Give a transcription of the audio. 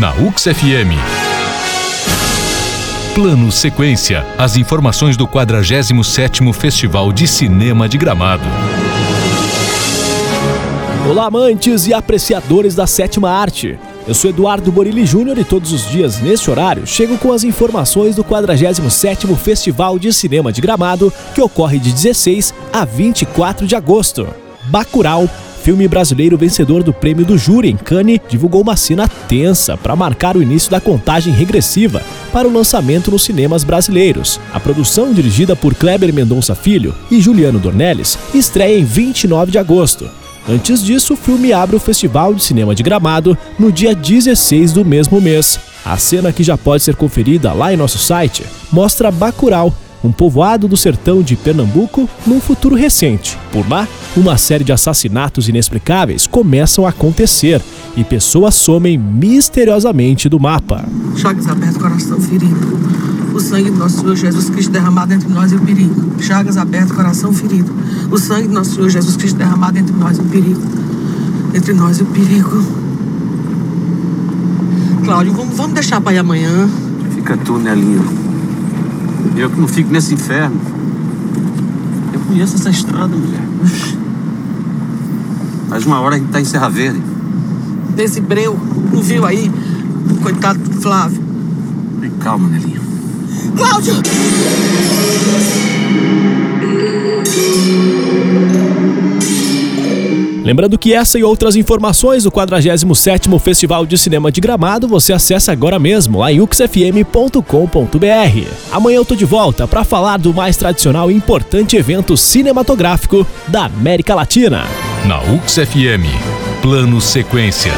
Na UX FM. Plano Sequência. As informações do 47º Festival de Cinema de Gramado. Olá, amantes e apreciadores da sétima arte. Eu sou Eduardo Borilli Júnior e todos os dias, neste horário, chego com as informações do 47º Festival de Cinema de Gramado, que ocorre de 16 a 24 de agosto. Bacurau, filme brasileiro vencedor do prêmio do júri em Cannes, divulgou uma cena tensa para marcar o início da contagem regressiva para o lançamento nos cinemas brasileiros. A produção, dirigida por Kleber Mendonça Filho e Juliano Dornelles, estreia em 29 de agosto. Antes disso, o filme abre o Festival de Cinema de Gramado no dia 16 do mesmo mês. A cena que já pode ser conferida lá em nosso site mostra Bacurau, um povoado do sertão de Pernambuco num futuro recente. Por lá, uma série de assassinatos inexplicáveis começam a acontecer e pessoas somem misteriosamente do mapa. Chagas aberto, coração ferido. O sangue do nosso Senhor Jesus Cristo derramado entre nós e o perigo. Chagas aberto, coração ferido. O sangue do nosso Senhor Jesus Cristo derramado entre nós e o perigo. Entre nós e o perigo. Cláudio, vamos, vamos deixar para ir amanhã. Fica tu, Nelinho. Eu que não fico nesse inferno. Eu conheço essa estrada, mulher. Faz uma hora a gente tá em Serra Verde. Desse breu, não viu aí? Coitado do Flávio. Tem calma, Nelinho. Cláudio! Lembrando que essa e outras informações do 47º Festival de Cinema de Gramado você acessa agora mesmo lá em uxfm.com.br. Amanhã eu tô de volta para falar do mais tradicional e importante evento cinematográfico da América Latina. Na UX FM. Plano Sequência.